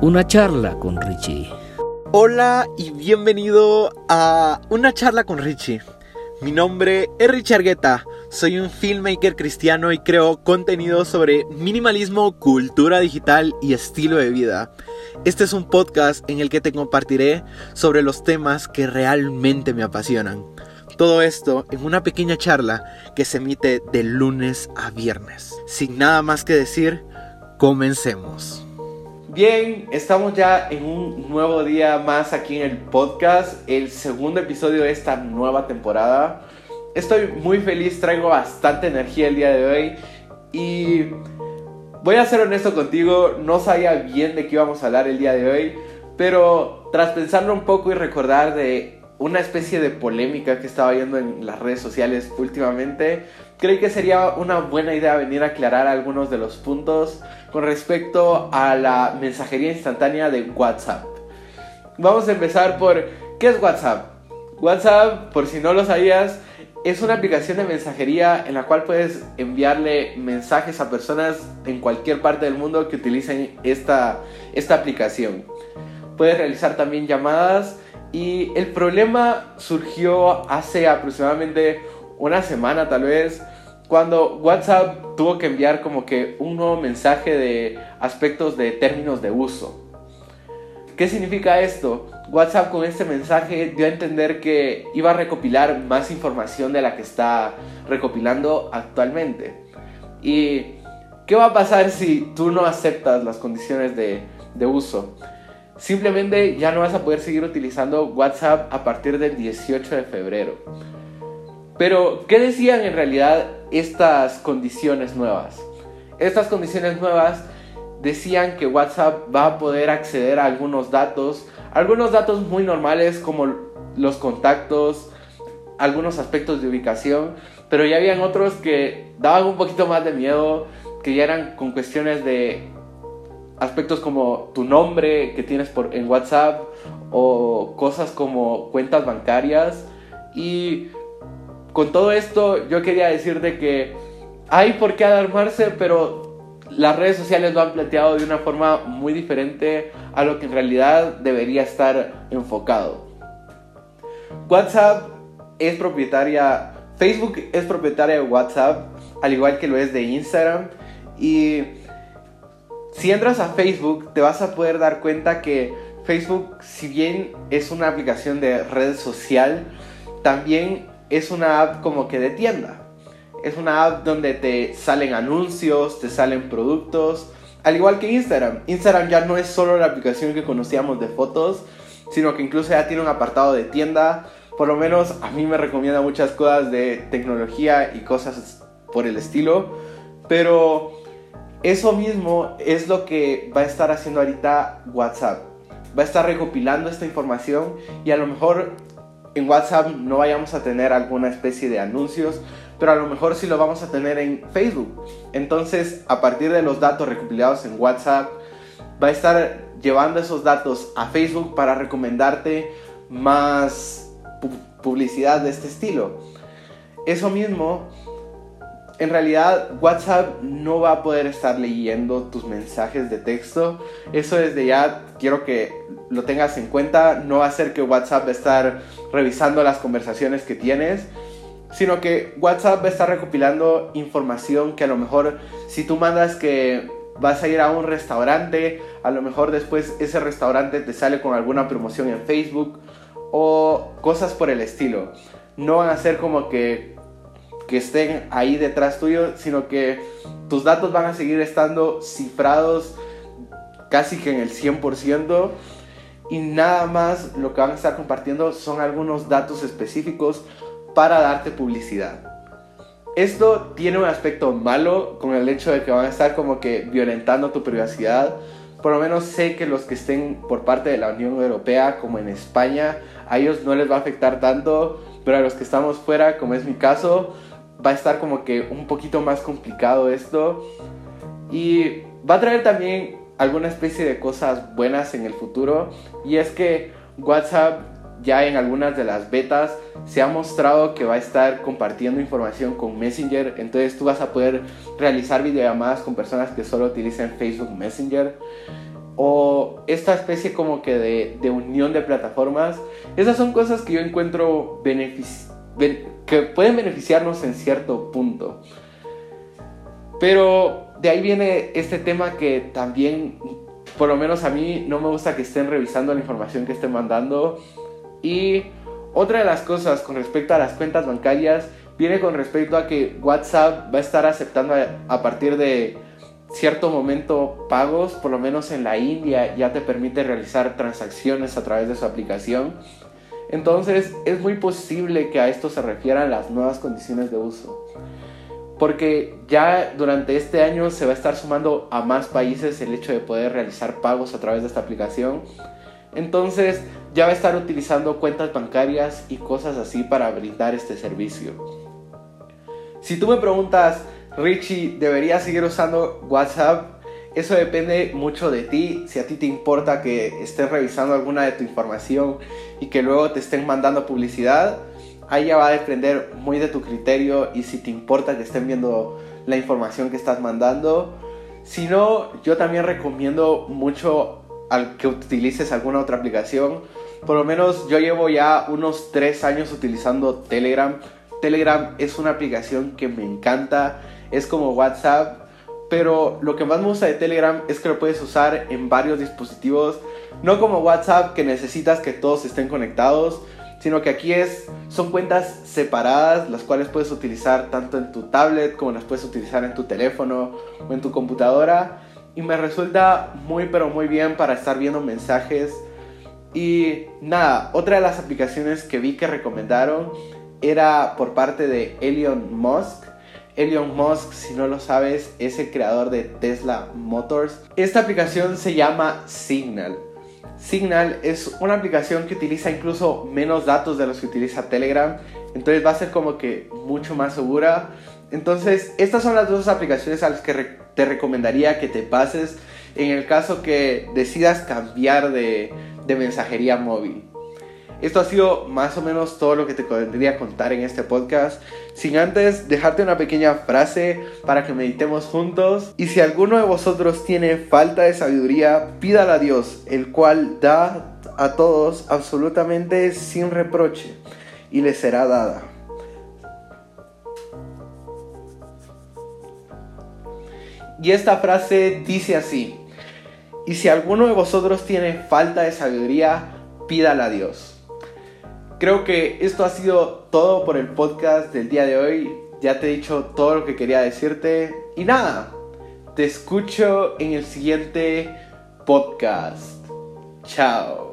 Una charla con Richie. Hola y bienvenido a Una charla con Richie. Mi nombre es Richie Argueta, soy un filmmaker cristiano y creo contenido sobre minimalismo, cultura digital y estilo de vida. Este es un podcast en el que te compartiré sobre los temas que realmente me apasionan. Todo esto en una pequeña charla que se emite de lunes a viernes. Sin nada más que decir, comencemos. Bien, estamos ya en un nuevo día más aquí en el podcast, el segundo episodio de esta nueva temporada. Estoy muy feliz, traigo bastante energía el día de hoy y voy a ser honesto contigo, no sabía bien de qué íbamos a hablar el día de hoy, pero tras pensarlo un poco y recordar de una especie de polémica que estaba viendo en las redes sociales últimamente, creí que sería una buena idea venir a aclarar algunos de los puntos con respecto a la mensajería instantánea de WhatsApp. Vamos a empezar por ¿qué es WhatsApp? WhatsApp, por si no lo sabías, es una aplicación de mensajería en la cual puedes enviarle mensajes a personas en cualquier parte del mundo que utilicen esta, esta aplicación. Puedes realizar también llamadas y el problema surgió hace aproximadamente una semana tal vez cuando WhatsApp tuvo que enviar como que un nuevo mensaje de aspectos de términos de uso. ¿Qué significa esto? WhatsApp con este mensaje dio a entender que iba a recopilar más información de la que está recopilando actualmente. ¿Y qué va a pasar si tú no aceptas las condiciones de, uso? Simplemente ya no vas a poder seguir utilizando WhatsApp a partir del 18 de febrero. Pero, ¿qué decían en realidad estas condiciones nuevas? Estas condiciones nuevas decían que WhatsApp va a poder acceder a algunos datos, algunos datos muy normales como los contactos, algunos aspectos de ubicación, pero ya habían otros que daban un poquito más de miedo, que ya eran con cuestiones de aspectos como tu nombre que tienes por, en WhatsApp o cosas como cuentas bancarias y con todo esto yo quería decirte que hay por qué alarmarse, pero las redes sociales lo han planteado de una forma muy diferente a lo que en realidad debería estar enfocado. WhatsApp es propietaria, Facebook es propietaria de WhatsApp, al igual que lo es de Instagram. Y si entras a Facebook, te vas a poder dar cuenta que Facebook, si bien es una aplicación de red social, también es una app como que de tienda. Es una app donde te salen anuncios, te salen productos, al igual que Instagram. Instagram ya no es solo la aplicación que conocíamos de fotos, sino que incluso ya tiene un apartado de tienda. Por lo menos a mí me recomienda muchas cosas de tecnología y cosas por el estilo. Pero eso mismo es lo que va a estar haciendo ahorita WhatsApp. Va a estar recopilando esta información y a lo mejor en WhatsApp no vayamos a tener alguna especie de anuncios, pero a lo mejor sí lo vamos a tener en Facebook. Entonces, a partir de los datos recopilados en WhatsApp, va a estar llevando esos datos a Facebook para recomendarte más publicidad de este estilo. Eso mismo, en realidad WhatsApp no va a poder estar leyendo tus mensajes de texto. Eso desde ya quiero que lo tengas en cuenta. No va a ser que WhatsApp va a estar revisando las conversaciones que tienes, sino que WhatsApp va a estar recopilando información que a lo mejor si tú mandas que vas a ir a un restaurante, a lo mejor después ese restaurante te sale con alguna promoción en Facebook o cosas por el estilo. No van a ser como que que estén ahí detrás tuyo, sino que tus datos van a seguir estando cifrados casi que en el 100% y nada más lo que van a estar compartiendo son algunos datos específicos para darte publicidad. Esto tiene un aspecto malo con el hecho de que van a estar como que violentando tu privacidad. Por lo menos sé que los que estén por parte de la Unión Europea, como en España, a ellos no les va a afectar tanto, pero a los que estamos fuera, como es mi caso, va a estar como que un poquito más complicado esto. Y va a traer también alguna especie de cosas buenas en el futuro. Y es que WhatsApp ya en algunas de las betas se ha mostrado que va a estar compartiendo información con Messenger. Entonces tú vas a poder realizar videollamadas con personas que solo utilicen Facebook Messenger. o esta especie como que de, unión de plataformas, esas son cosas que yo encuentro que pueden beneficiarnos en cierto punto. Pero de ahí viene este tema que también, por lo menos a mí, no me gusta que estén revisando la información que estén mandando. Y otra de las cosas con respecto a las cuentas bancarias viene con respecto a que WhatsApp va a estar aceptando a partir de cierto momento pagos, por lo menos en la India ya te permite realizar transacciones a través de su aplicación. Entonces es muy posible que a esto se refieran las nuevas condiciones de uso. Porque ya durante este año se va a estar sumando a más países el hecho de poder realizar pagos a través de esta aplicación. Entonces ya va a estar utilizando cuentas bancarias y cosas así para brindar este servicio. Si tú me preguntas, Richie, ¿deberías seguir usando WhatsApp? Eso depende mucho de ti. Si a ti te importa que estés revisando alguna de tu información y que luego te estén mandando publicidad, ahí ya va a depender muy de tu criterio y si te importa que estén viendo la información que estás mandando. Si no, yo también recomiendo mucho que utilices alguna otra aplicación. Por lo menos yo llevo ya unos 3 años utilizando Telegram. Telegram es una aplicación que me encanta es como WhatsApp, pero lo que más me gusta de Telegram es que lo puedes usar en varios dispositivos, no como WhatsApp que necesitas que todos estén conectados, sino que aquí es son cuentas separadas las cuales puedes utilizar tanto en tu tablet como las puedes utilizar en tu teléfono o en tu computadora. Y me resulta muy pero muy bien para estar viendo mensajes. Y nada, otra de las aplicaciones que vi que recomendaron era por parte de Elon Musk Elon Musk, si no lo sabes, es el creador de Tesla Motors. Esta aplicación se llama Signal. Signal es una aplicación que utiliza incluso menos datos de los que utiliza Telegram, entonces va a ser como que mucho más segura. Entonces, estas son las dos aplicaciones a las que te recomendaría que te pases en el caso que decidas cambiar de, mensajería móvil. Esto ha sido más o menos todo lo que te podría contar en este podcast. Sin antes dejarte una pequeña frase para que meditemos juntos. Y si alguno de vosotros tiene falta de sabiduría, pídala a Dios, el cual da a todos absolutamente sin reproche, y le será dada. Y esta frase dice así, y si alguno de vosotros tiene falta de sabiduría, pídala a Dios. Creo que esto ha sido todo por el podcast del día de hoy. Ya te he dicho todo lo que quería decirte. Y nada, te escucho en el siguiente podcast. Chao.